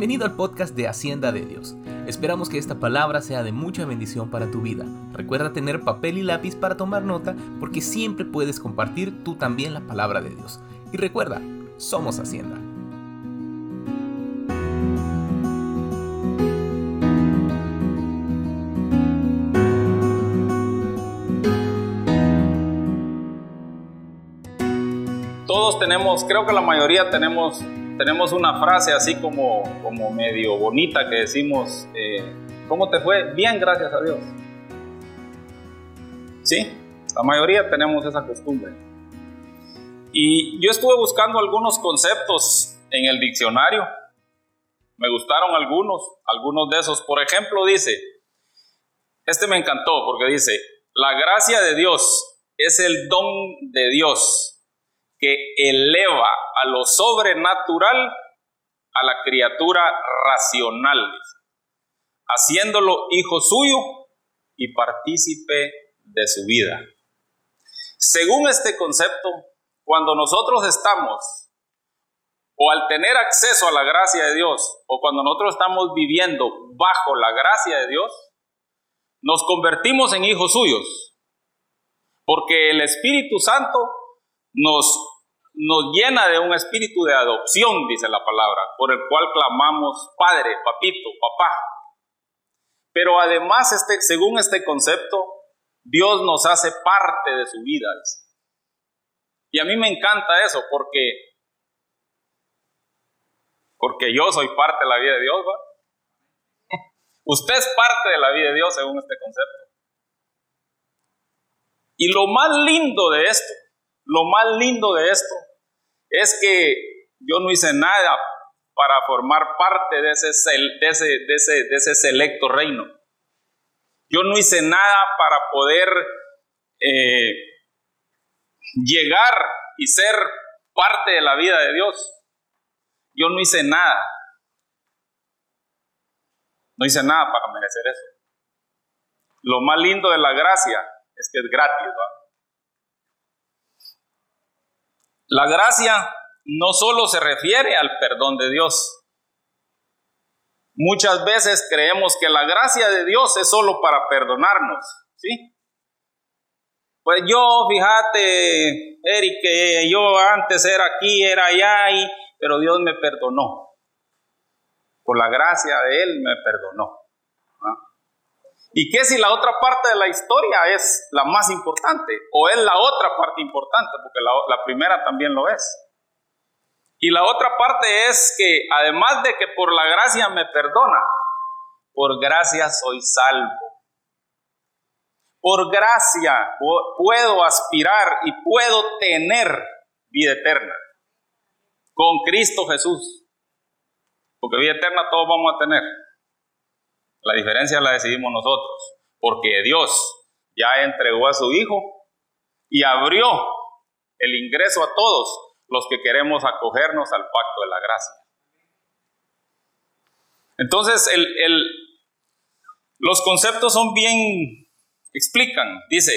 Bienvenido al podcast de Hacienda de Dios. Esperamos que esta palabra sea de mucha bendición para tu vida. Recuerda tener papel y lápiz para tomar nota porque siempre puedes compartir tú también la palabra de Dios. Y recuerda, somos Hacienda. Todos tenemos, creo que la mayoría tenemos tenemos una frase así como, como medio bonita que decimos, eh, ¿cómo te fue? Bien, gracias a Dios. Sí, la mayoría tenemos esa costumbre. Y yo estuve buscando algunos conceptos en el diccionario. Me gustaron algunos, algunos de esos. Por ejemplo, dice, este me encantó porque dice, la gracia de Dios es el don de Dios que eleva a lo sobrenatural a la criatura racional, haciéndolo hijo suyo y partícipe de su vida. Según este concepto, cuando nosotros estamos o al tener acceso a la gracia de Dios o cuando nosotros estamos viviendo bajo la gracia de Dios, nos convertimos en hijos suyos, porque el Espíritu Santo nos nos llena de un espíritu de adopción, dice la palabra, por el cual clamamos Padre, Papito, Papá. Pero además, este, según este concepto, Dios nos hace parte de su vida. Y a mí me encanta eso porque, porque yo soy parte de la vida de Dios. Usted es parte de la vida de Dios según este concepto. Y lo más lindo de esto lo más lindo de esto es que yo no hice nada para formar parte de ese, de ese, de ese, de ese selecto reino. Yo no hice nada para poder eh, llegar y ser parte de la vida de Dios. Yo no hice nada. No hice nada para merecer eso. Lo más lindo de la gracia es que es gratis. ¿verdad? La gracia no solo se refiere al perdón de Dios. Muchas veces creemos que la gracia de Dios es solo para perdonarnos, ¿sí? Pues yo, fíjate, Eric, que yo antes era aquí, era allá, y, pero Dios me perdonó. Por la gracia de Él me perdonó. ¿Y qué si la otra parte de la historia es la más importante? ¿O es la otra parte importante? Porque la, primera también lo es. Y la otra parte es que además de que por la gracia me perdona, por gracia soy salvo. Por gracia puedo aspirar y puedo tener vida eterna con Cristo Jesús. Porque vida eterna todos vamos a tener. La diferencia la decidimos nosotros, porque Dios ya entregó a su Hijo y abrió el ingreso a todos los que queremos acogernos al pacto de la gracia. Entonces, los conceptos son bien, explican, dice,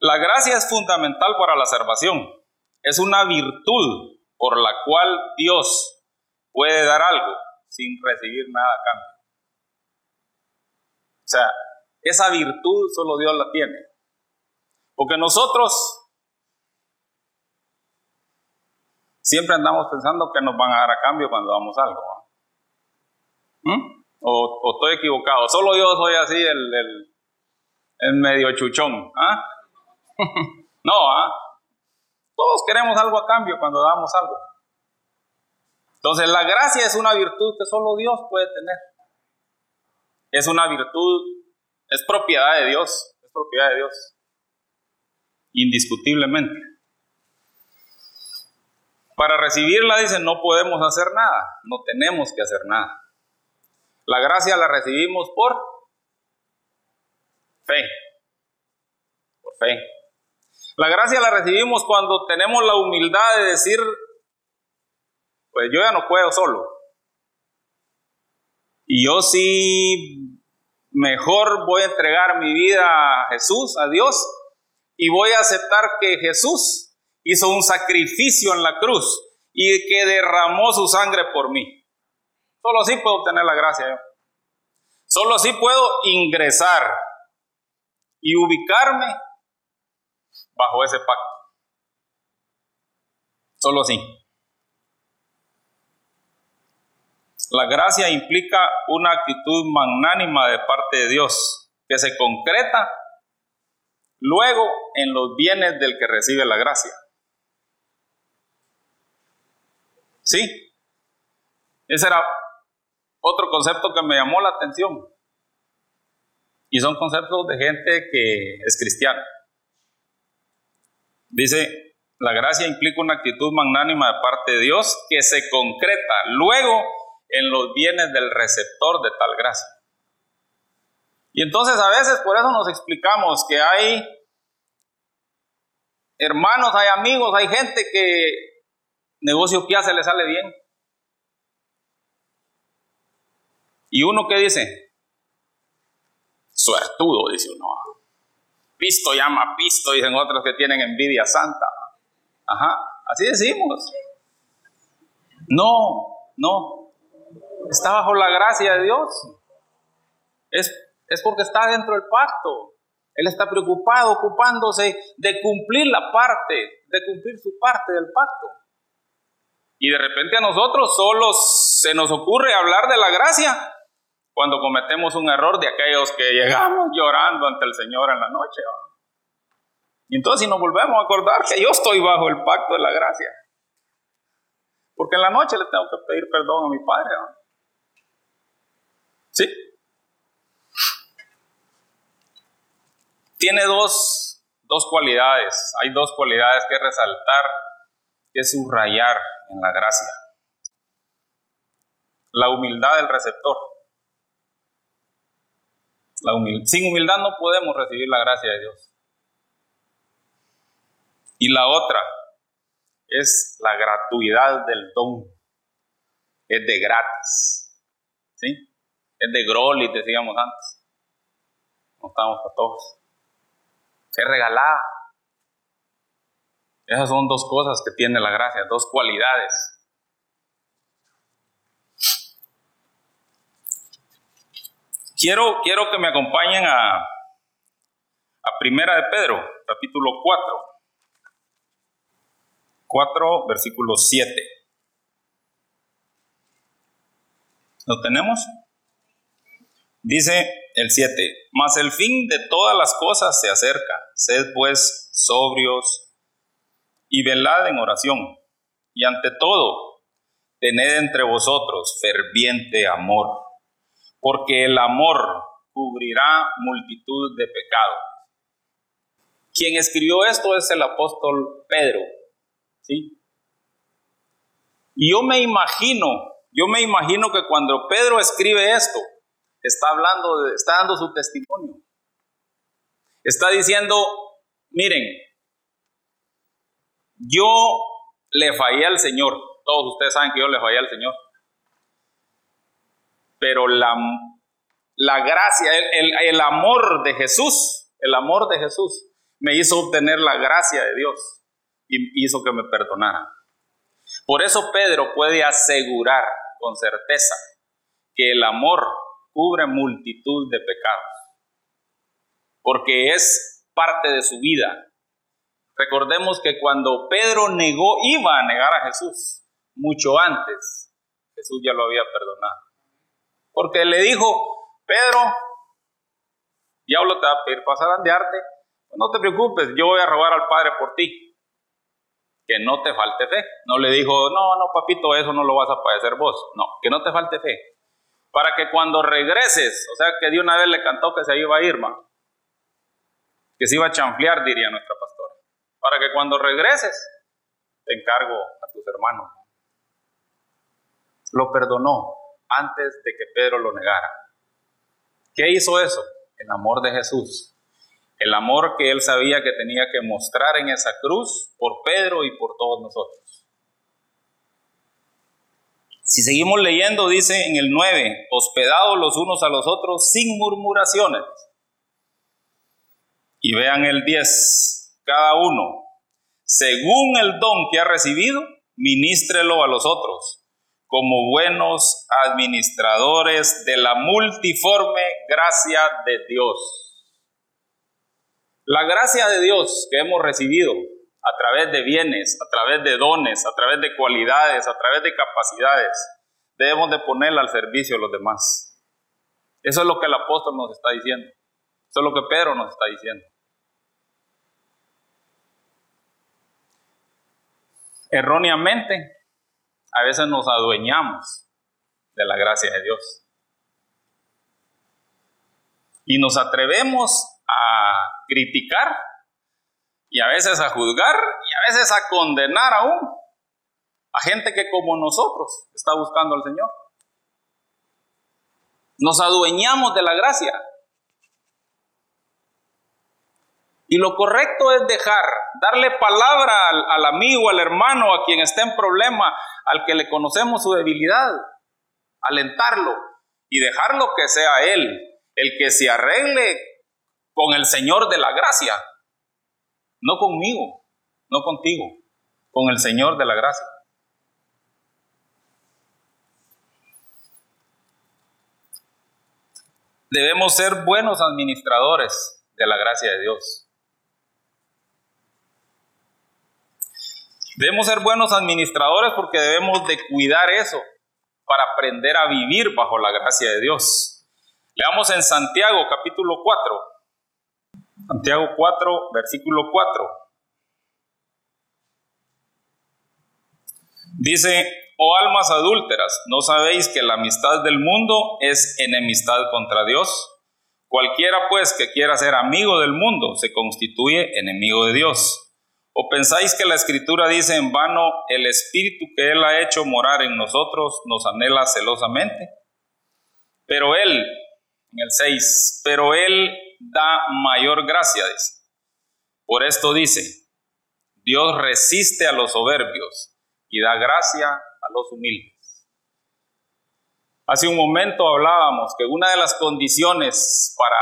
la gracia es fundamental para la salvación, es una virtud por la cual Dios puede dar algo sin recibir nada a cambio. O sea, esa virtud solo Dios la tiene. Porque nosotros siempre andamos pensando que nos van a dar a cambio cuando damos algo. ¿Mm? O, estoy equivocado. Solo yo soy así el, el, medio chuchón. ¿ah? no, ¿ah? todos queremos algo a cambio cuando damos algo. Entonces la gracia es una virtud que solo Dios puede tener es una virtud, es propiedad de Dios, es propiedad de Dios, indiscutiblemente. Para recibirla, dicen, no podemos hacer nada, no tenemos que hacer nada. La gracia la recibimos por fe, por fe. La gracia la recibimos cuando tenemos la humildad de decir, pues yo ya no puedo solo, y yo sí, mejor voy a entregar mi vida a Jesús, a Dios, y voy a aceptar que Jesús hizo un sacrificio en la cruz y que derramó su sangre por mí. Solo así puedo obtener la gracia. Solo así puedo ingresar y ubicarme bajo ese pacto. Solo así. La gracia implica una actitud magnánima de parte de Dios que se concreta luego en los bienes del que recibe la gracia. ¿Sí? Ese era otro concepto que me llamó la atención. Y son conceptos de gente que es cristiana. Dice, la gracia implica una actitud magnánima de parte de Dios que se concreta luego en los bienes del receptor de tal gracia. Y entonces a veces por eso nos explicamos que hay hermanos, hay amigos, hay gente que negocio que hace le sale bien. Y uno que dice, suertudo, dice uno. Pisto llama pisto, dicen otros que tienen envidia santa. Ajá, así decimos. No, no. Está bajo la gracia de Dios. Es, es porque está dentro del pacto. Él está preocupado, ocupándose de cumplir la parte, de cumplir su parte del pacto. Y de repente a nosotros solo se nos ocurre hablar de la gracia cuando cometemos un error de aquellos que llegamos llorando ante el Señor en la noche. Y entonces si nos volvemos a acordar que yo estoy bajo el pacto de la gracia. Porque en la noche le tengo que pedir perdón a mi Padre. Tiene dos, dos cualidades. Hay dos cualidades que resaltar, que subrayar en la gracia. La humildad del receptor sin humildad no podemos recibir la gracia de Dios. Y la otra es la gratuidad del don. Es de gratis. ¿Sí? Es de grolis, decíamos antes. No estamos para todos. Es regalada. Esas son dos cosas que tiene la gracia, dos cualidades. Quiero, quiero que me acompañen a, a Primera de Pedro, capítulo 4. 4, versículo 7. ¿Lo tenemos? Dice el 7, mas el fin de todas las cosas se acerca, sed pues sobrios y velad en oración, y ante todo, tened entre vosotros ferviente amor porque el amor cubrirá multitud de pecados. Quien escribió esto es el apóstol Pedro, ¿sí? Y yo me imagino, yo me imagino que cuando Pedro escribe esto, está hablando, está dando su testimonio. Está diciendo, miren, yo le fallé al Señor. Todos ustedes saben que yo le fallé al Señor pero la, la gracia, el, el, amor de Jesús, el amor de Jesús me hizo obtener la gracia de Dios y hizo que me perdonara. Por eso Pedro puede asegurar con certeza que el amor cubre multitud de pecados, porque es parte de su vida. Recordemos que cuando Pedro negó, iba a negar a Jesús, mucho antes, Jesús ya lo había perdonado. Porque le dijo, Pedro, diablo te va a pedir pasar a no te preocupes, yo voy a robar al Padre por ti. Que no te falte fe. No le dijo, no, no, papito, eso no lo vas a padecer vos. No, que no te falte fe. Para que cuando regreses, o sea, que de una vez le cantó que se iba a ir, que se iba a chanflear, diría nuestra pastora. Para que cuando regreses, te encargo a tus hermanos. Lo perdonó, antes de que Pedro lo negara. ¿Qué hizo eso? El amor de Jesús. El amor que él sabía que tenía que mostrar en esa cruz por Pedro y por todos nosotros. Si seguimos leyendo, dice en el 9, hospedados los unos a los otros sin murmuraciones. Y vean el 10, cada uno, según el don que ha recibido, ministrelo a los otros como buenos administradores de la multiforme gracia de Dios. La gracia de Dios que hemos recibido a través de bienes, a través de dones, a través de cualidades, a través de capacidades, debemos de ponerla al servicio de los demás. Eso es lo que el apóstol nos está diciendo. Eso es lo que Pedro nos está diciendo. Erróneamente, a veces nos adueñamos de la gracia de Dios. Y nos atrevemos a criticar y a veces a juzgar y a veces a condenar aún a gente que como nosotros está buscando al Señor. Nos adueñamos de la gracia. Y lo correcto es dejar, darle palabra al, amigo, al hermano, a quien esté en problema, al que le conocemos su debilidad, alentarlo y dejarlo que sea Él el que se arregle con el Señor de la gracia, no conmigo, no contigo, con el Señor de la gracia. Debemos ser buenos administradores de la gracia de Dios. Debemos ser buenos administradores porque debemos de cuidar eso para aprender a vivir bajo la gracia de Dios. Leamos en Santiago capítulo 4. Santiago 4, versículo 4. Dice, oh almas adúlteras, ¿no sabéis que la amistad del mundo es enemistad contra Dios? Cualquiera pues que quiera ser amigo del mundo se constituye enemigo de Dios. ¿O pensáis que la escritura dice en vano, el espíritu que Él ha hecho morar en nosotros nos anhela celosamente? Pero Él, en el 6, pero Él da mayor gracia, dice. Por esto dice, Dios resiste a los soberbios y da gracia a los humildes. Hace un momento hablábamos que una de las condiciones para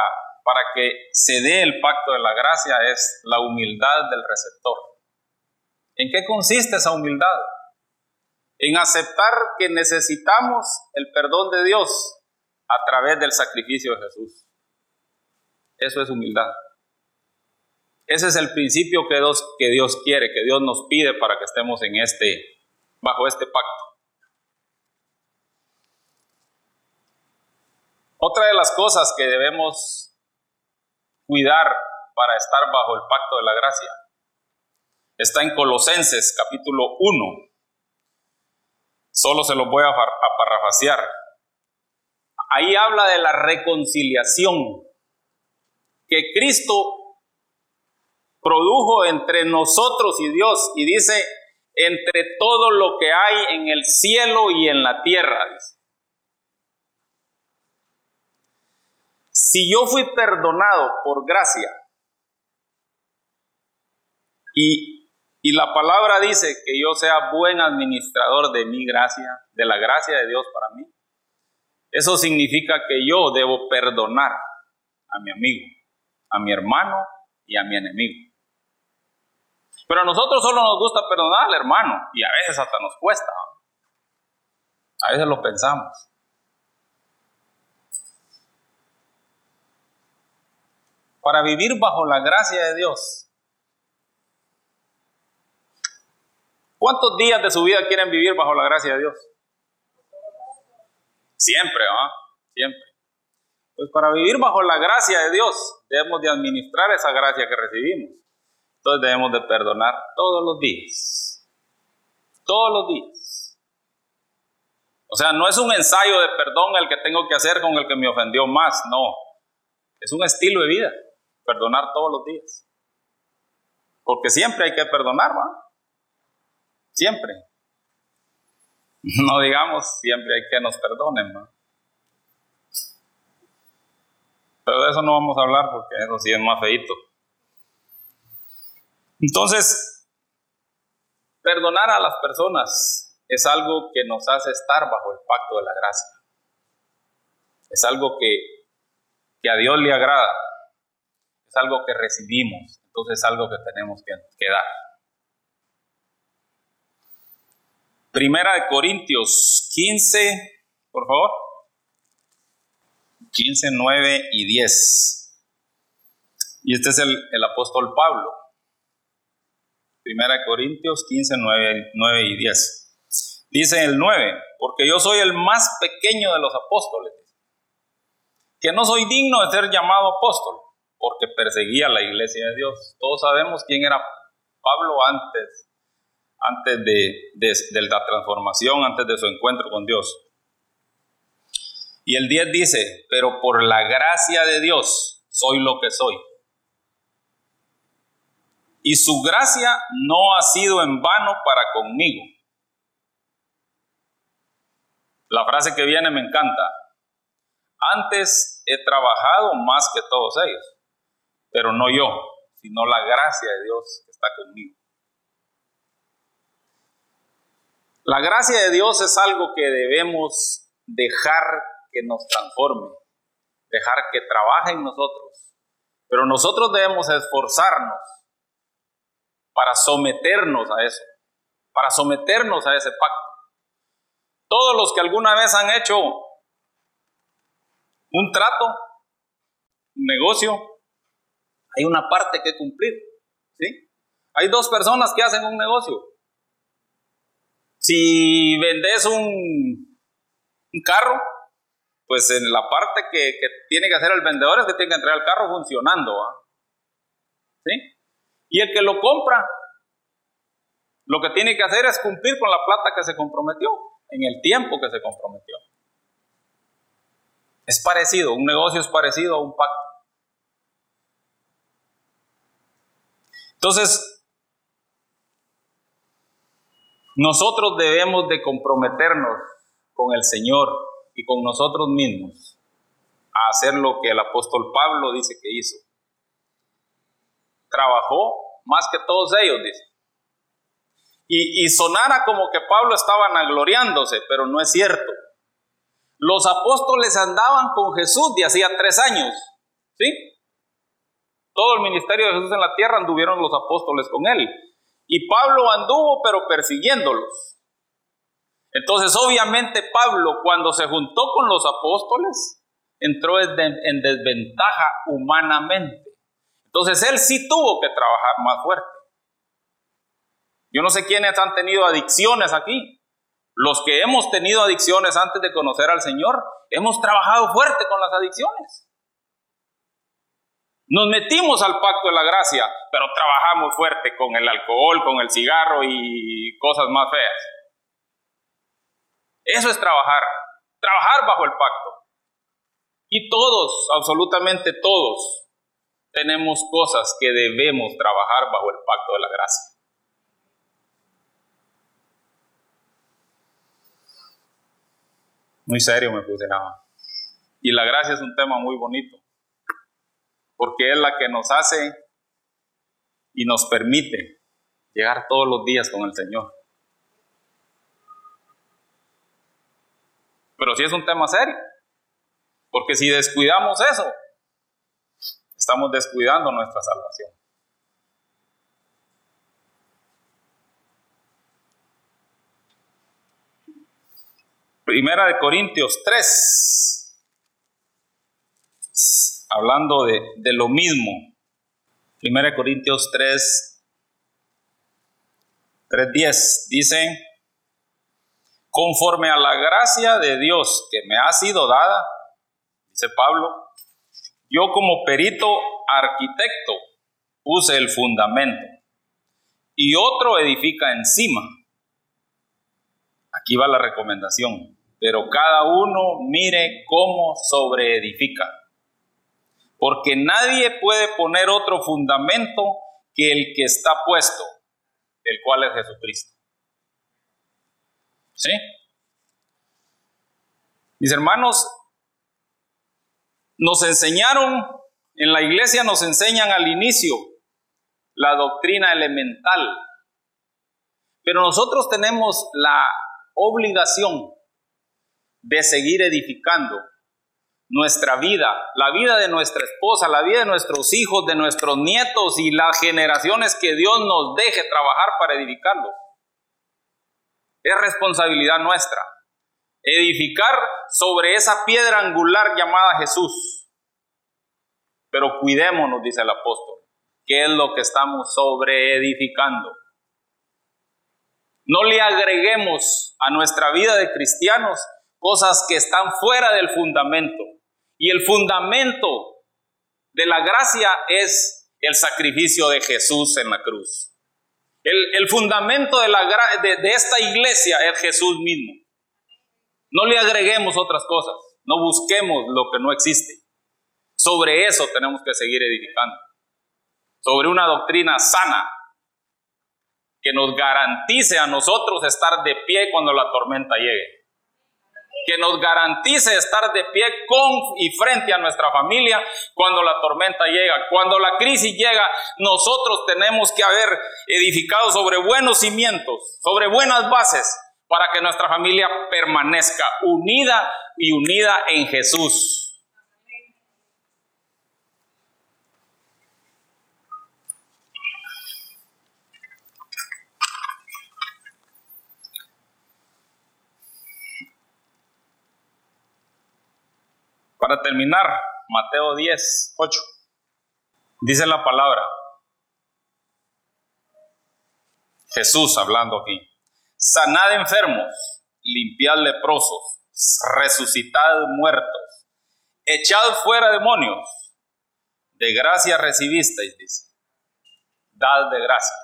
para que se dé el pacto de la gracia es la humildad del receptor. ¿En qué consiste esa humildad? En aceptar que necesitamos el perdón de Dios a través del sacrificio de Jesús. Eso es humildad. Ese es el principio que Dios, quiere, que Dios nos pide para que estemos en este, bajo este pacto. Otra de las cosas que debemos cuidar para estar bajo el pacto de la gracia. Está en Colosenses capítulo 1. Solo se lo voy a, parrafasear. Ahí habla de la reconciliación que Cristo produjo entre nosotros y Dios y dice entre todo lo que hay en el cielo y en la tierra. Si yo fui perdonado por gracia y, y la palabra dice que yo sea buen administrador de mi gracia, de la gracia de Dios para mí, eso significa que yo debo perdonar a mi amigo, a mi hermano y a mi enemigo. Pero a nosotros solo nos gusta perdonar al hermano y a veces hasta nos cuesta. A veces lo pensamos. para vivir bajo la gracia de Dios. ¿Cuántos días de su vida quieren vivir bajo la gracia de Dios? Siempre, ¿ah? Siempre. Pues para vivir bajo la gracia de Dios debemos de administrar esa gracia que recibimos. Entonces debemos de perdonar todos los días. Todos los días. O sea, no es un ensayo de perdón el que tengo que hacer con el que me ofendió más, no. Es un estilo de vida perdonar todos los días. Porque siempre hay que perdonar, ¿va? Siempre. No digamos siempre hay que nos perdonen, ¿no? Pero de eso no vamos a hablar porque eso sí es más feito. Entonces, perdonar a las personas es algo que nos hace estar bajo el pacto de la gracia. Es algo que, que a Dios le agrada algo que recibimos, entonces es algo que tenemos que, dar. Primera de Corintios 15, por favor. 15, 9 y 10. Y este es el, el apóstol Pablo. Primera de Corintios 15, 9, 9 y 10. Dice el 9, porque yo soy el más pequeño de los apóstoles, que no soy digno de ser llamado apóstol, porque perseguía la iglesia de Dios. Todos sabemos quién era Pablo antes, antes de, la transformación, antes de su encuentro con Dios. Y el 10 dice, pero por la gracia de Dios soy lo que soy. Y su gracia no ha sido en vano para conmigo. La frase que viene me encanta. Antes he trabajado más que todos ellos, pero no yo, sino la gracia de Dios que está conmigo. La gracia de Dios es algo que debemos dejar que nos transforme, dejar que trabaje en nosotros. Pero nosotros debemos esforzarnos para someternos a eso, para someternos a ese pacto. Todos los que alguna vez han hecho un trato, un negocio, hay una parte que cumplir. ¿sí? Hay dos personas que hacen un negocio. Si vendes un, un carro, pues en la parte que, tiene que hacer el vendedor es que tiene que entregar el carro funcionando. ¿Sí? Y el que lo compra, lo que tiene que hacer es cumplir con la plata que se comprometió, en el tiempo que se comprometió. Es parecido, un negocio es parecido a un pacto. Entonces, nosotros debemos de comprometernos con el Señor y con nosotros mismos a hacer lo que el apóstol Pablo dice que hizo. Trabajó más que todos ellos, dice. Y, y sonara como que Pablo estaba vanagloriándose, pero no es cierto. Los apóstoles andaban con Jesús de hacía tres años, ¿sí? Todo el ministerio de Jesús en la tierra anduvieron los apóstoles con él. Y Pablo anduvo, pero persiguiéndolos. Entonces, obviamente, Pablo, cuando se juntó con los apóstoles, entró en desventaja humanamente. Entonces, él sí tuvo que trabajar más fuerte. Yo no sé quiénes han tenido adicciones aquí. Los que hemos tenido adicciones antes de conocer al Señor, hemos trabajado fuerte con las adicciones. Nos metimos al pacto de la gracia, pero trabajamos fuerte con el alcohol, con el cigarro y cosas más feas. Eso es trabajar, trabajar bajo el pacto. Y todos, absolutamente todos, tenemos cosas que debemos trabajar bajo el pacto de la gracia. Muy serio me puse nada. Y la gracia es un tema muy bonito, porque es la que nos hace y nos permite llegar todos los días con el Señor. Pero sí es un tema serio. Porque si descuidamos eso, estamos descuidando nuestra salvación. Primera de Corintios 3, hablando de, de lo mismo. Primera de Corintios 3, 3.10 dice, conforme a la gracia de Dios que me ha sido dada, dice Pablo, yo como perito arquitecto puse el fundamento y otro edifica encima. Aquí va la recomendación, pero cada uno mire cómo sobreedifica, porque nadie puede poner otro fundamento que el que está puesto, el cual es Jesucristo. ¿Sí? Mis hermanos, nos enseñaron, en la iglesia nos enseñan al inicio la doctrina elemental, pero nosotros tenemos la obligación de seguir edificando nuestra vida, la vida de nuestra esposa, la vida de nuestros hijos, de nuestros nietos y las generaciones que Dios nos deje trabajar para edificarlos. Es responsabilidad nuestra. Edificar sobre esa piedra angular llamada Jesús. Pero cuidémonos, dice el apóstol, ¿qué es lo que estamos sobre edificando? No le agreguemos a nuestra vida de cristianos cosas que están fuera del fundamento. Y el fundamento de la gracia es el sacrificio de Jesús en la cruz. El, fundamento de, la, de, esta iglesia es Jesús mismo. No le agreguemos otras cosas, no busquemos lo que no existe. Sobre eso tenemos que seguir edificando. Sobre una doctrina sana que nos garantice a nosotros estar de pie cuando la tormenta llegue que nos garantice estar de pie con y frente a nuestra familia cuando la tormenta llega. Cuando la crisis llega, nosotros tenemos que haber edificado sobre buenos cimientos, sobre buenas bases, para que nuestra familia permanezca unida y unida en Jesús. Para terminar, Mateo 10, 8. Dice la palabra. Jesús hablando aquí. Sanad enfermos, limpiad leprosos, resucitad muertos, echad fuera demonios. De gracia recibisteis, dice. Dad de gracia.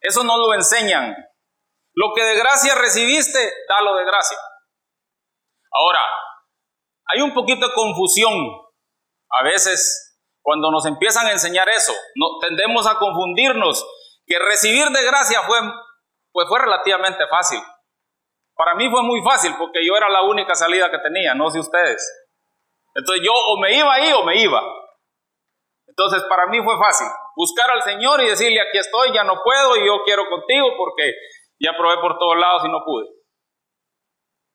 Eso no lo enseñan. Lo que de gracia recibiste, dalo de gracia. Ahora, hay un poquito de confusión a veces cuando nos empiezan a enseñar eso. No, tendemos a confundirnos que recibir de gracia fue, pues fue relativamente fácil. Para mí fue muy fácil porque yo era la única salida que tenía, no sé ustedes. Entonces yo o me iba ahí o me iba. Entonces para mí fue fácil buscar al Señor y decirle, aquí estoy, ya no puedo y yo quiero contigo porque ya probé por todos lados y no pude.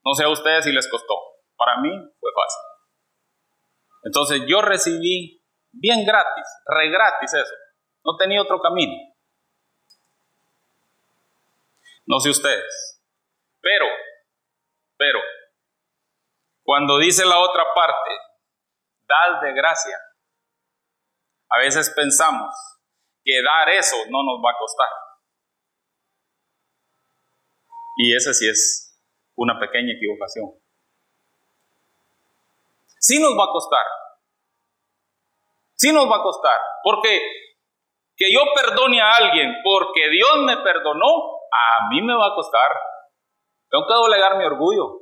No sé a ustedes si les costó. Para mí fue fácil. Entonces yo recibí bien gratis, re gratis eso. No tenía otro camino. No sé ustedes. Pero, pero, cuando dice la otra parte, dad de gracia, a veces pensamos que dar eso no nos va a costar. Y ese sí es una pequeña equivocación. Sí nos va a costar. Sí nos va a costar. Porque que yo perdone a alguien porque Dios me perdonó, a mí me va a costar. Tengo que doblegar mi orgullo.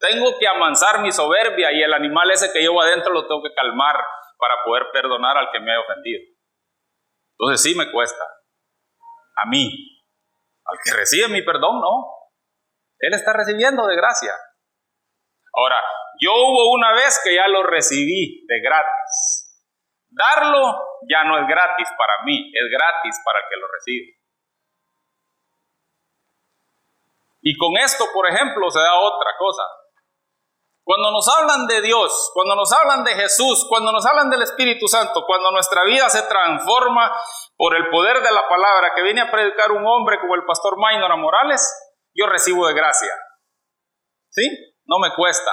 Tengo que amansar mi soberbia y el animal ese que llevo adentro lo tengo que calmar para poder perdonar al que me haya ofendido. Entonces sí me cuesta. A mí. Al que recibe mi perdón, no. Él está recibiendo de gracia. Ahora, yo hubo una vez que ya lo recibí de gratis. Darlo ya no es gratis para mí, es gratis para el que lo recibe. Y con esto, por ejemplo, se da otra cosa. Cuando nos hablan de Dios, cuando nos hablan de Jesús, cuando nos hablan del Espíritu Santo, cuando nuestra vida se transforma por el poder de la palabra que viene a predicar un hombre como el pastor Maynora Morales, yo recibo de gracia. ¿Sí? No me cuesta.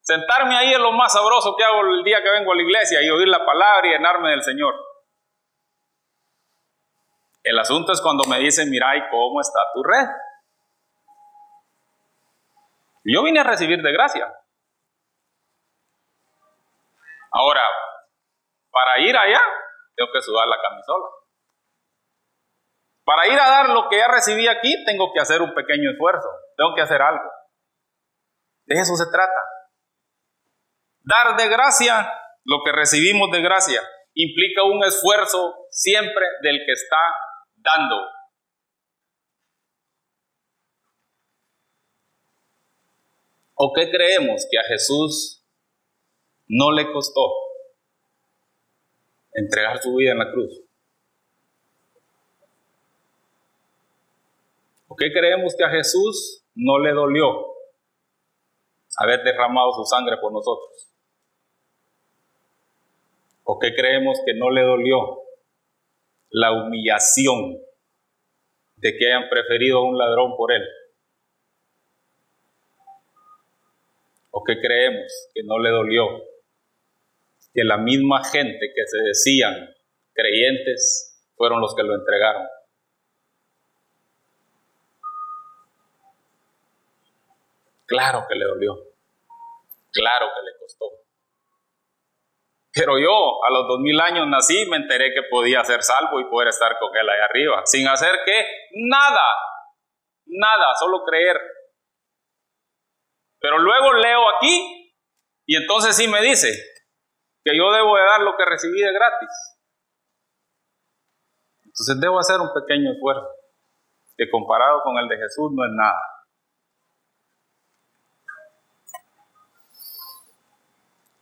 Sentarme ahí es lo más sabroso que hago el día que vengo a la iglesia y oír la palabra y llenarme del Señor. El asunto es cuando me dicen, mira, ¿y cómo está tu red? Yo vine a recibir de gracia. Ahora, para ir allá, tengo que sudar la camisola. Para ir a dar lo que ya recibí aquí, tengo que hacer un pequeño esfuerzo, tengo que hacer algo. De eso se trata. Dar de gracia lo que recibimos de gracia implica un esfuerzo siempre del que está dando. ¿O qué creemos que a Jesús no le costó entregar su vida en la cruz? ¿O qué creemos que a Jesús no le dolió haber derramado su sangre por nosotros? ¿O qué creemos que no le dolió? La humillación de que hayan preferido a un ladrón por él. ¿O que creemos que no le dolió? Que la misma gente que se decían creyentes fueron los que lo entregaron. Claro que le dolió. Claro que le costó. Pero yo a los dos mil años nací, me enteré que podía ser salvo y poder estar con él ahí arriba, sin hacer que nada, nada, solo creer. Pero luego leo aquí y entonces sí me dice que yo debo de dar lo que recibí de gratis. Entonces debo hacer un pequeño esfuerzo, que comparado con el de Jesús no es nada.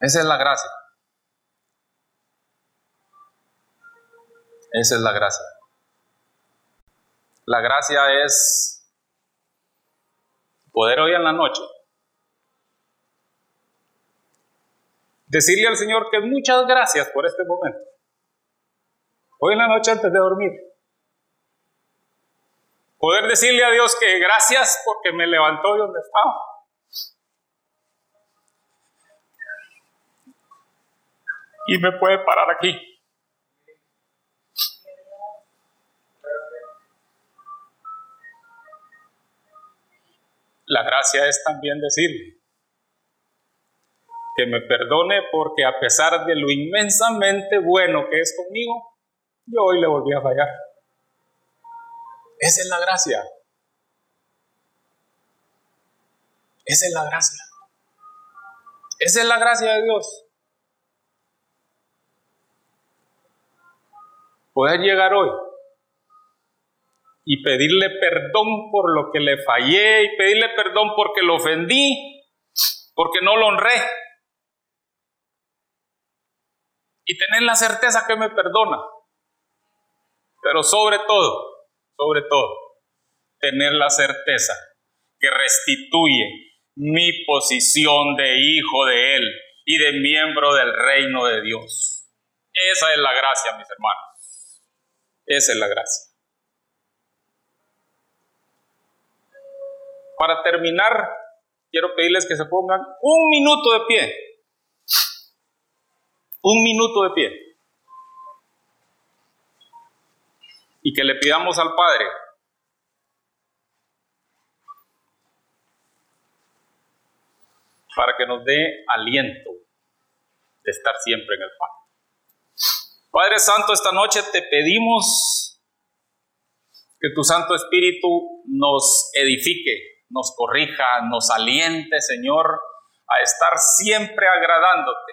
Esa es la gracia. Esa es la gracia. La gracia es poder hoy en la noche decirle al Señor que muchas gracias por este momento. Hoy en la noche antes de dormir. Poder decirle a Dios que gracias porque me levantó de donde estaba. Y me puede parar aquí. La gracia es también decirle que me perdone porque a pesar de lo inmensamente bueno que es conmigo, yo hoy le volví a fallar. Esa es la gracia. Esa es la gracia. Esa es la gracia de Dios. Poder llegar hoy y pedirle perdón por lo que le fallé y pedirle perdón porque lo ofendí, porque no lo honré. Y tener la certeza que me perdona. Pero sobre todo, sobre todo, tener la certeza que restituye mi posición de hijo de Él y de miembro del reino de Dios. Esa es la gracia, mis hermanos. Esa es la gracia. Para terminar, quiero pedirles que se pongan un minuto de pie. Un minuto de pie. Y que le pidamos al Padre para que nos dé aliento de estar siempre en el pan. Padre Santo, esta noche te pedimos que tu Santo Espíritu nos edifique, nos corrija, nos aliente, Señor, a estar siempre agradándote,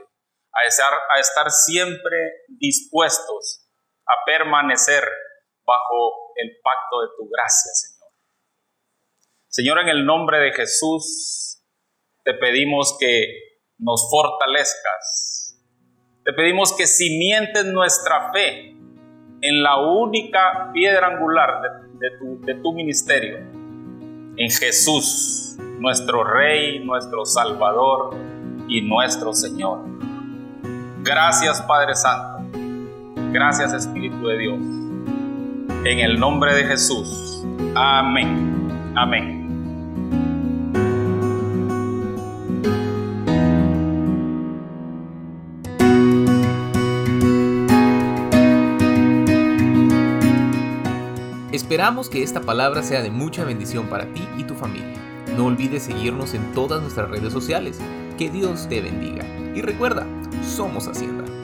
a estar, a estar siempre dispuestos a permanecer bajo el pacto de tu gracia, Señor. Señor, en el nombre de Jesús, te pedimos que nos fortalezcas. Te pedimos que cimientes nuestra fe en la única piedra angular de, tu, de tu ministerio, en Jesús, nuestro Rey, nuestro Salvador y nuestro Señor. Gracias Padre Santo. Gracias Espíritu de Dios. En el nombre de Jesús. Amén. Amén. Esperamos que esta palabra sea de mucha bendición para ti y tu familia. No olvides seguirnos en todas nuestras redes sociales. Que Dios te bendiga. Y recuerda, somos Hacienda.